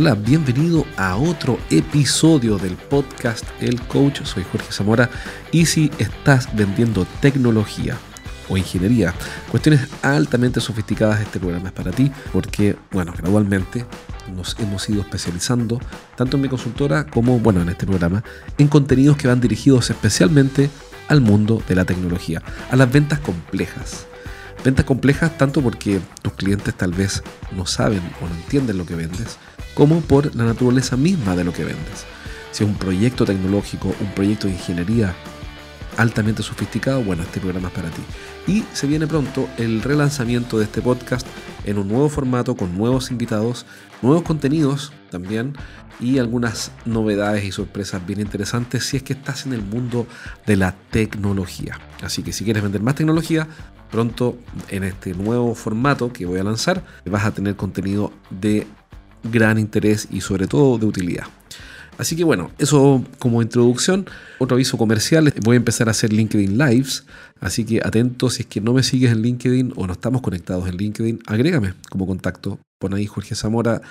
Hola, bienvenido a otro episodio del podcast El Coach. Soy Jorge Zamora y si estás vendiendo tecnología o ingeniería, cuestiones altamente sofisticadas, este programa es para ti porque, bueno, gradualmente nos hemos ido especializando, tanto en mi consultora como, bueno, en este programa, en contenidos que van dirigidos especialmente al mundo de la tecnología, a las ventas complejas. Ventas complejas tanto porque tus clientes tal vez no saben o no entienden lo que vendes, como por la naturaleza misma de lo que vendes. Si es un proyecto tecnológico, un proyecto de ingeniería altamente sofisticado, bueno, este programa es para ti. Y se viene pronto el relanzamiento de este podcast en un nuevo formato, con nuevos invitados, nuevos contenidos también y algunas novedades y sorpresas bien interesantes si es que estás en el mundo de la tecnología. Así que si quieres vender más tecnología, pronto en este nuevo formato que voy a lanzar vas a tener contenido de gran interés y sobre todo de utilidad. Así que bueno, eso como introducción. Otro aviso comercial, voy a empezar a hacer LinkedIn Lives, así que atento si es que no me sigues en LinkedIn o no estamos conectados en LinkedIn, agrégame como contacto. Pon ahí Jorge Zamora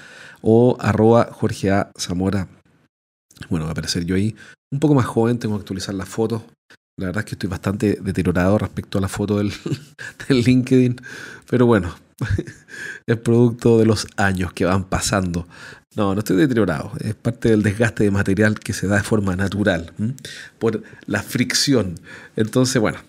o arroba Jorge. Zamora. Bueno, va a aparecer yo ahí. Un poco más joven, tengo que actualizar las fotos. La verdad es que estoy bastante deteriorado respecto a la foto del, del LinkedIn. Pero bueno, es producto de los años que van pasando. No, no estoy deteriorado. Es parte del desgaste de material que se da de forma natural, por la fricción. Entonces, bueno.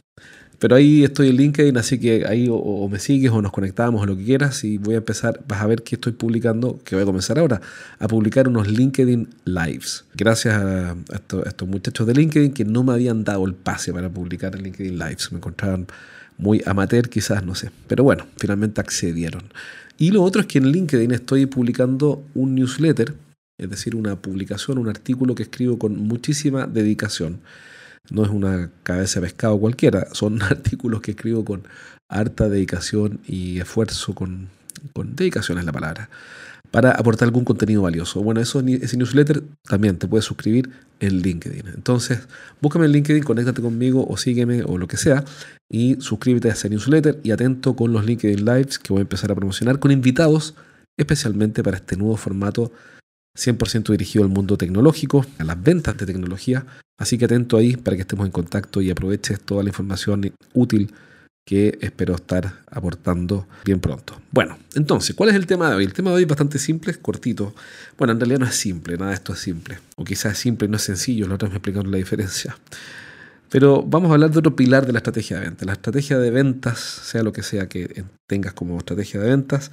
Pero ahí estoy en LinkedIn, así que ahí o, me sigues o nos conectamos o lo que quieras y voy a empezar, vas a ver que estoy publicando, que voy a comenzar ahora, a publicar unos LinkedIn Lives. Gracias a, estos, muchachos de LinkedIn que no me habían dado el pase para publicar en LinkedIn Lives. Me encontraban muy amateur quizás, no sé. Pero bueno, finalmente accedieron. Y lo otro es que en LinkedIn estoy publicando un newsletter, es decir, una publicación, un artículo que escribo con muchísima dedicación. No es una cabeza de pescado cualquiera, son artículos que escribo con harta dedicación y esfuerzo, con, dedicación es la palabra para aportar algún contenido valioso. Bueno, eso, ese newsletter también te puedes suscribir en LinkedIn. Entonces, búscame en LinkedIn, conéctate conmigo o sígueme o lo que sea y suscríbete a ese newsletter y atento con los LinkedIn Lives que voy a empezar a promocionar con invitados especialmente para este nuevo formato 100% dirigido al mundo tecnológico, a las ventas de tecnología. Así que atento ahí para que estemos en contacto y aproveches toda la información útil que espero estar aportando bien pronto. Bueno, entonces, ¿cuál es el tema de hoy? El tema de hoy es bastante simple, cortito. Bueno, en realidad no es simple, nada de esto es simple. O quizás es simple y no es sencillo, la otra me explicaron la diferencia. Pero vamos a hablar de otro pilar de la estrategia de ventas. La estrategia de ventas, sea lo que sea que tengas como estrategia de ventas,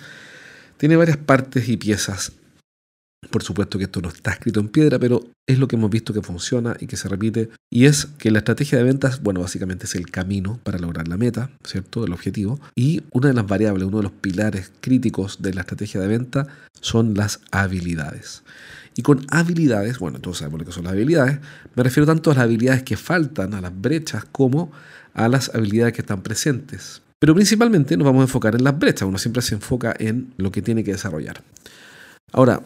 tiene varias partes y piezas por supuesto que esto no está escrito en piedra, pero es lo que hemos visto que funciona y que se repite. Y es que la estrategia de ventas, bueno, básicamente es el camino para lograr la meta, ¿cierto? El objetivo. Y una de las variables, uno de los pilares críticos de la estrategia de venta son las habilidades. Y con habilidades, bueno, todos sabemos lo que son las habilidades, me refiero tanto a las habilidades que faltan, a las brechas, como a las habilidades que están presentes. Pero principalmente nos vamos a enfocar en las brechas, uno siempre se enfoca en lo que tiene que desarrollar. Ahora,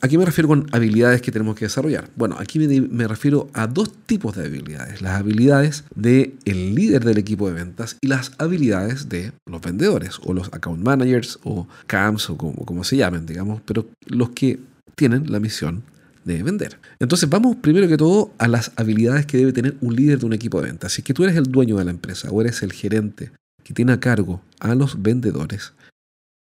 ¿A qué me refiero con habilidades que tenemos que desarrollar? Bueno, aquí me, refiero a dos tipos de habilidades. Las habilidades del líder del equipo de ventas y las habilidades de los vendedores o los account managers o CAMs o como, como se llamen, digamos, pero los que tienen la misión de vender. Entonces vamos primero que todo a las habilidades que debe tener un líder de un equipo de ventas. Si es que tú eres el dueño de la empresa o eres el gerente que tiene a cargo a los vendedores,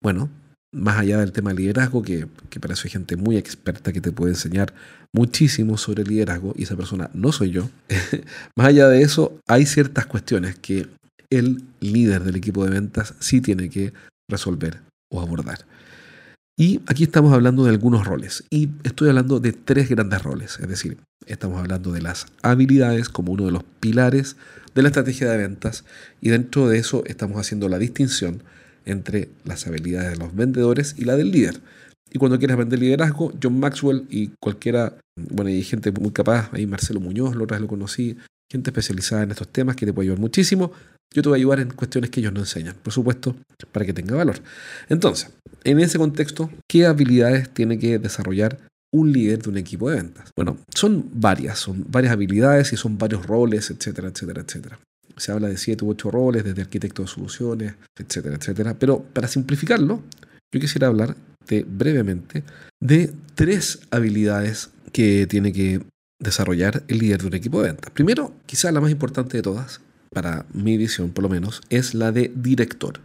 bueno, más allá del tema de liderazgo, que, que para eso hay gente muy experta que te puede enseñar muchísimo sobre liderazgo, y esa persona no soy yo, más allá de eso, hay ciertas cuestiones que el líder del equipo de ventas sí tiene que resolver o abordar. Y aquí estamos hablando de algunos roles, y estoy hablando de tres grandes roles, es decir, estamos hablando de las habilidades como uno de los pilares de la estrategia de ventas, y dentro de eso estamos haciendo la distinción entre las habilidades de los vendedores y la del líder. Y cuando quieras vender liderazgo, John Maxwell y cualquiera, bueno, hay gente muy capaz, ahí Marcelo Muñoz, la otra vez lo conocí, gente especializada en estos temas que te puede ayudar muchísimo. Yo te voy a ayudar en cuestiones que ellos no enseñan, por supuesto, para que tenga valor. Entonces, en ese contexto, ¿qué habilidades tiene que desarrollar un líder de un equipo de ventas? Bueno, son varias, son varias habilidades y son varios roles, etcétera, etcétera, etcétera. Se habla de siete u ocho roles, desde arquitecto de soluciones, etcétera, etcétera. Pero para simplificarlo, yo quisiera hablar de, brevemente de tres habilidades que tiene que desarrollar el líder de un equipo de ventas. Primero, quizá la más importante de todas, para mi visión por lo menos, es la de director.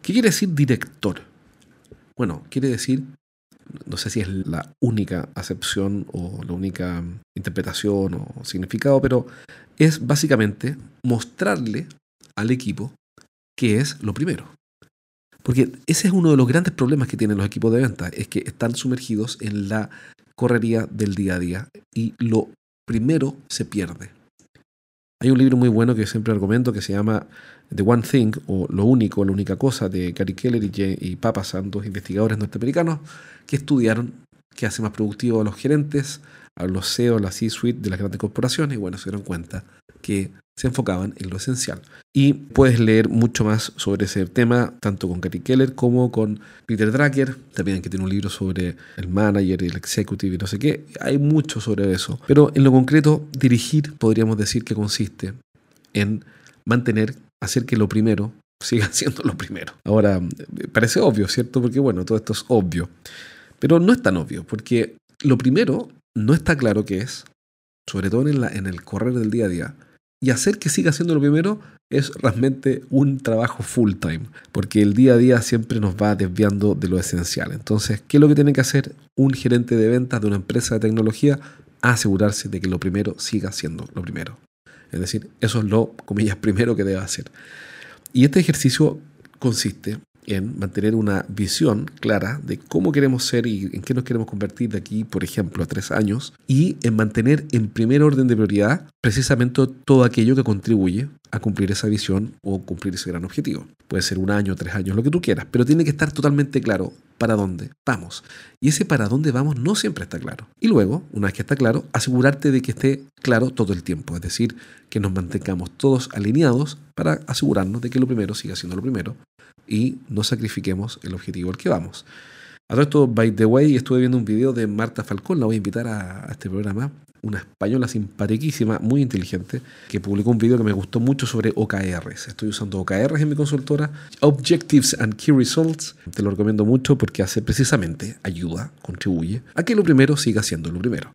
¿Qué quiere decir director? Bueno, quiere decir, no sé si es la única acepción o la única interpretación o significado, pero es básicamente mostrarle al equipo qué es lo primero. Porque ese es uno de los grandes problemas que tienen los equipos de venta, es que están sumergidos en la correría del día a día y lo primero se pierde. Hay un libro muy bueno que siempre argumento que se llama The One Thing o Lo Único, la única cosa de Gary Keller y, y Papasan, dos investigadores norteamericanos que estudiaron qué hace más productivo a los gerentes, a los CEO, a la C-suite de las grandes corporaciones y bueno, se dieron cuenta que se enfocaban en lo esencial. Y puedes leer mucho más sobre ese tema, tanto con Gary Keller como con Peter Drucker, también que tiene un libro sobre el manager y el executive y no sé qué. Hay mucho sobre eso. Pero en lo concreto, dirigir podríamos decir que consiste en mantener, hacer que lo primero siga siendo lo primero. Ahora, parece obvio, ¿cierto? Porque bueno, todo esto es obvio. Pero no es tan obvio, porque lo primero no está claro qué es, sobre todo en, el correr del día a día y hacer que siga siendo lo primero es realmente un trabajo full time, porque el día a día siempre nos va desviando de lo esencial. Entonces, ¿qué es lo que tiene que hacer un gerente de ventas de una empresa de tecnología? Asegurarse de que lo primero siga siendo lo primero. Es decir, eso es lo, comillas, primero que debe hacer. Y este ejercicio consiste en mantener una visión clara de cómo queremos ser y en qué nos queremos convertir de aquí, por ejemplo, a tres años, y en mantener en primer orden de prioridad precisamente todo aquello que contribuye a cumplir esa visión o cumplir ese gran objetivo. Puede ser un año, tres años, lo que tú quieras, pero tiene que estar totalmente claro para dónde vamos. Y ese para dónde vamos no siempre está claro. Y luego, una vez que está claro, asegurarte de que esté claro todo el tiempo, es decir, que nos mantengamos todos alineados para asegurarnos de que lo primero siga siendo lo primero y no sacrifiquemos el objetivo al que vamos. A todo esto, by the way, estuve viendo un video de Marta Falcón, la voy a invitar a, este programa, una española simpaticísima, muy inteligente, que publicó un video que me gustó mucho sobre OKRs. Estoy usando OKRs en mi consultora, Objectives and Key Results. Te lo recomiendo mucho porque hace precisamente, ayuda, contribuye a que lo primero siga siendo lo primero.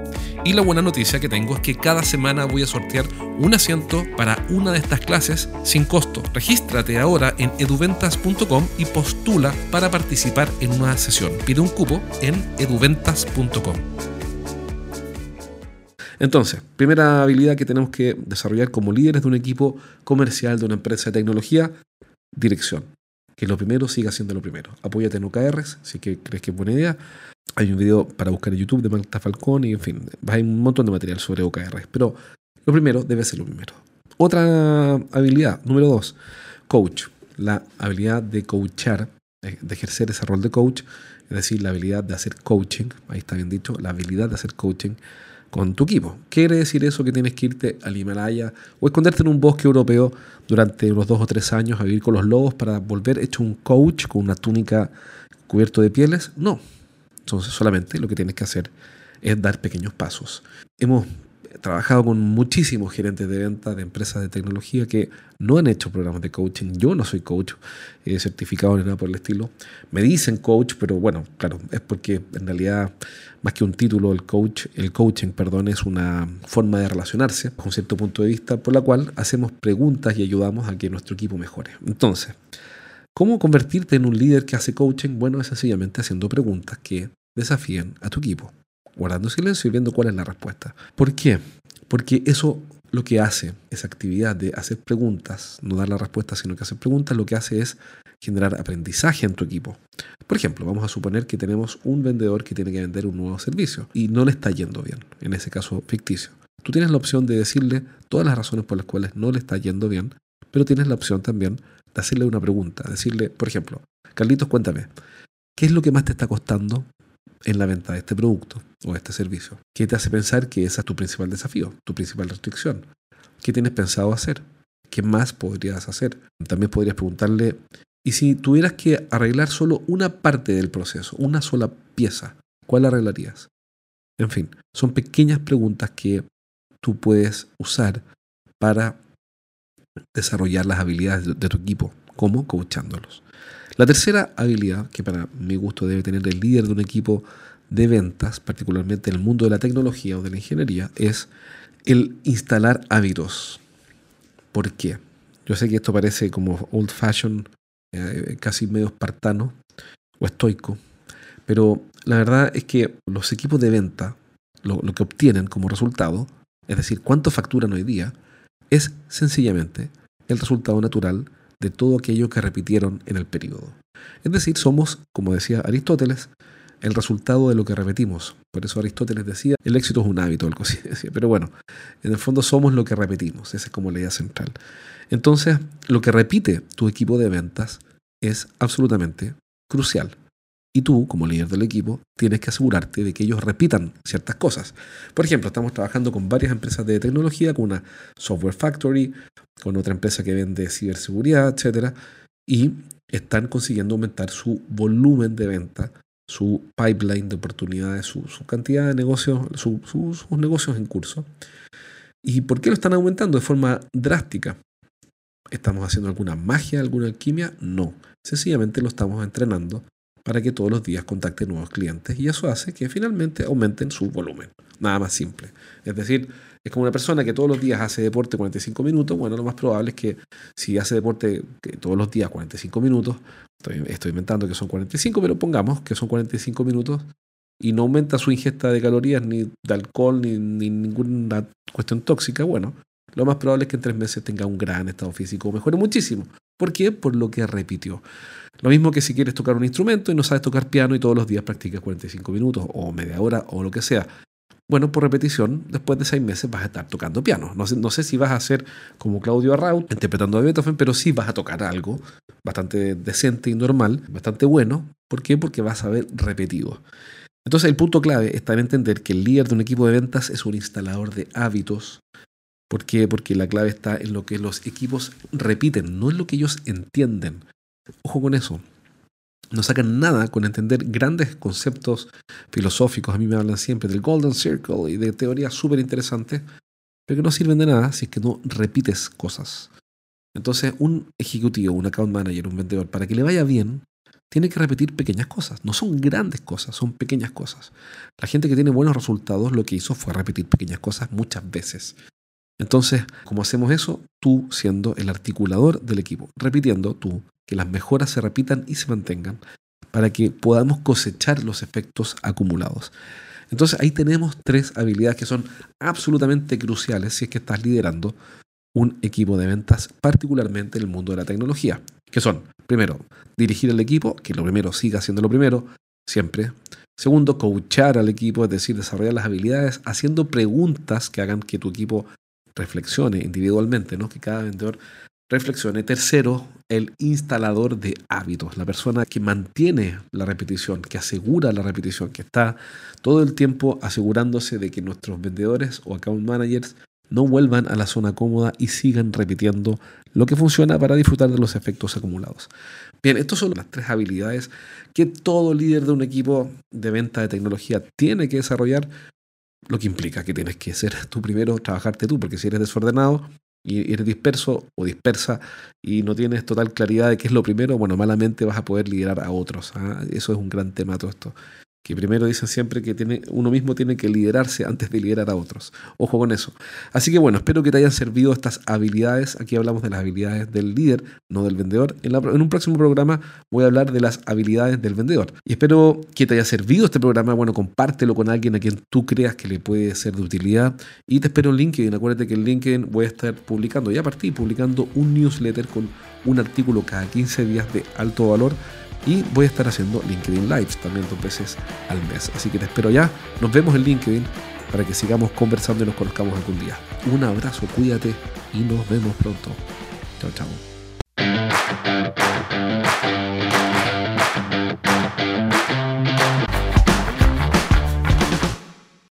Y la buena noticia que tengo es que cada semana voy a sortear un asiento para una de estas clases sin costo. Regístrate ahora en eduventas.com y postula para participar en una sesión. Pide un cupo en eduventas.com. Entonces, primera habilidad que tenemos que desarrollar como líderes de un equipo comercial de una empresa de tecnología, dirección. Que lo primero siga siendo lo primero. Apóyate en OKRs, si que crees que es buena idea. Hay un video para buscar en YouTube de Marta Falcón y en fin, hay un montón de material sobre OKR. Pero lo primero debe ser lo primero. Otra habilidad, número dos, coach. La habilidad de coachar, de ejercer ese rol de coach, es decir, la habilidad de hacer coaching, ahí está bien dicho, la habilidad de hacer coaching con tu equipo. ¿Quiere decir eso que tienes que irte al Himalaya o esconderte en un bosque europeo durante unos dos o tres años a vivir con los lobos para volver hecho un coach con una túnica cubierto de pieles? No, entonces solamente lo que tienes que hacer es dar pequeños pasos. Hemos trabajado con muchísimos gerentes de venta de empresas de tecnología que no han hecho programas de coaching. Yo no soy coach he certificado ni nada por el estilo. Me dicen coach, pero bueno, claro, es porque en realidad más que un título, el coach, el coaching, perdón, es una forma de relacionarse con cierto punto de vista por la cual hacemos preguntas y ayudamos a que nuestro equipo mejore. Entonces, ¿Cómo convertirte en un líder que hace coaching? Bueno, es sencillamente haciendo preguntas que desafíen a tu equipo, guardando silencio y viendo cuál es la respuesta. ¿Por qué? Porque eso lo que hace, esa actividad de hacer preguntas, no dar la respuesta, sino que hacer preguntas, lo que hace es generar aprendizaje en tu equipo. Por ejemplo, vamos a suponer que tenemos un vendedor que tiene que vender un nuevo servicio y no le está yendo bien, en ese caso ficticio. Tú tienes la opción de decirle todas las razones por las cuales no le está yendo bien, pero tienes la opción también de hacerle una pregunta, decirle, por ejemplo, Carlitos, cuéntame, ¿qué es lo que más te está costando en la venta de este producto o este servicio? ¿Qué te hace pensar que ese es tu principal desafío, tu principal restricción? ¿Qué tienes pensado hacer? ¿Qué más podrías hacer? También podrías preguntarle, ¿y si tuvieras que arreglar solo una parte del proceso, una sola pieza, cuál arreglarías? En fin, son pequeñas preguntas que tú puedes usar para desarrollar las habilidades de tu equipo, como coachándolos. La tercera habilidad que para mi gusto debe tener el líder de un equipo de ventas, particularmente en el mundo de la tecnología o de la ingeniería, es el instalar hábitos. ¿Por qué? Yo sé que esto parece como old fashion, eh, casi medio espartano o estoico, pero la verdad es que los equipos de venta, lo que obtienen como resultado, es decir, cuánto facturan hoy día, es sencillamente el resultado natural de todo aquello que repitieron en el periodo. Es decir, somos, como decía Aristóteles, el resultado de lo que repetimos. Por eso Aristóteles decía, el éxito es un hábito, algo así decía. Pero bueno, en el fondo somos lo que repetimos, esa es como la idea central. Entonces, lo que repite tu equipo de ventas es absolutamente crucial. Y tú, como líder del equipo, tienes que asegurarte de que ellos repitan ciertas cosas. Por ejemplo, estamos trabajando con varias empresas de tecnología, con una software factory, con otra empresa que vende ciberseguridad, etc. Y están consiguiendo aumentar su volumen de venta, su pipeline de oportunidades, su, cantidad de negocios, sus negocios en curso. ¿Y por qué lo están aumentando de forma drástica? ¿Estamos haciendo alguna magia, alguna alquimia? No. Sencillamente lo estamos entrenando para que todos los días contacten nuevos clientes y eso hace que finalmente aumenten su volumen. Nada más simple. Es decir, es como una persona que todos los días hace deporte 45 minutos, bueno, lo más probable es que si hace deporte todos los días 45 minutos, estoy, inventando que son 45, pero pongamos que son 45 minutos y no aumenta su ingesta de calorías, ni de alcohol, ni, ni ninguna cuestión tóxica, bueno, lo más probable es que en tres meses tenga un gran estado físico, mejore muchísimo. ¿Por qué? Por lo que repitió. Lo mismo que si quieres tocar un instrumento y no sabes tocar piano y todos los días practicas 45 minutos o media hora o lo que sea. Bueno, por repetición, después de seis meses vas a estar tocando piano. No sé, no sé si vas a ser como Claudio Arraut interpretando a Beethoven, pero sí vas a tocar algo bastante decente y normal, bastante bueno. ¿Por qué? Porque vas a ver repetido. Entonces el punto clave está en entender que el líder de un equipo de ventas es un instalador de hábitos ¿Por qué? Porque la clave está en lo que los equipos repiten, no en lo que ellos entienden. Ojo con eso. No sacan nada con entender grandes conceptos filosóficos. A mí me hablan siempre del Golden Circle y de teorías súper interesantes, pero que no sirven de nada si es que no repites cosas. Entonces, un ejecutivo, un account manager, un vendedor, para que le vaya bien, tiene que repetir pequeñas cosas. No son grandes cosas, son pequeñas cosas. La gente que tiene buenos resultados lo que hizo fue repetir pequeñas cosas muchas veces. Entonces, ¿cómo hacemos eso? Tú siendo el articulador del equipo, repitiendo tú que las mejoras se repitan y se mantengan para que podamos cosechar los efectos acumulados. Entonces ahí tenemos tres habilidades que son absolutamente cruciales si es que estás liderando un equipo de ventas, particularmente en el mundo de la tecnología, que son, primero, dirigir al equipo, que lo primero siga siendo lo primero, siempre. Segundo, coachar al equipo, es decir, desarrollar las habilidades haciendo preguntas que hagan que tu equipo reflexione individualmente, ¿no? que cada vendedor reflexione. Tercero, el instalador de hábitos, la persona que mantiene la repetición, que asegura la repetición, que está todo el tiempo asegurándose de que nuestros vendedores o account managers no vuelvan a la zona cómoda y sigan repitiendo lo que funciona para disfrutar de los efectos acumulados. Bien, estas son las tres habilidades que todo líder de un equipo de venta de tecnología tiene que desarrollar lo que implica que tienes que ser tú primero, trabajarte tú, porque si eres desordenado y eres disperso o dispersa y no tienes total claridad de qué es lo primero, bueno, malamente vas a poder liderar a otros. ¿ah? Eso es un gran tema todo esto que primero dicen siempre que tiene, uno mismo tiene que liderarse antes de liderar a otros. Ojo con eso. Así que bueno, espero que te hayan servido estas habilidades. Aquí hablamos de las habilidades del líder, no del vendedor. En, un próximo programa voy a hablar de las habilidades del vendedor. Y espero que te haya servido este programa. Bueno, compártelo con alguien a quien tú creas que le puede ser de utilidad. Y te espero en LinkedIn. Acuérdate que en LinkedIn voy a estar publicando, ya partí publicando un newsletter con un artículo cada 15 días de alto valor y voy a estar haciendo LinkedIn Lives también dos veces al mes. Así que te espero ya. Nos vemos en LinkedIn para que sigamos conversando y nos conozcamos algún día. Un abrazo, cuídate y nos vemos pronto. Chao, chao.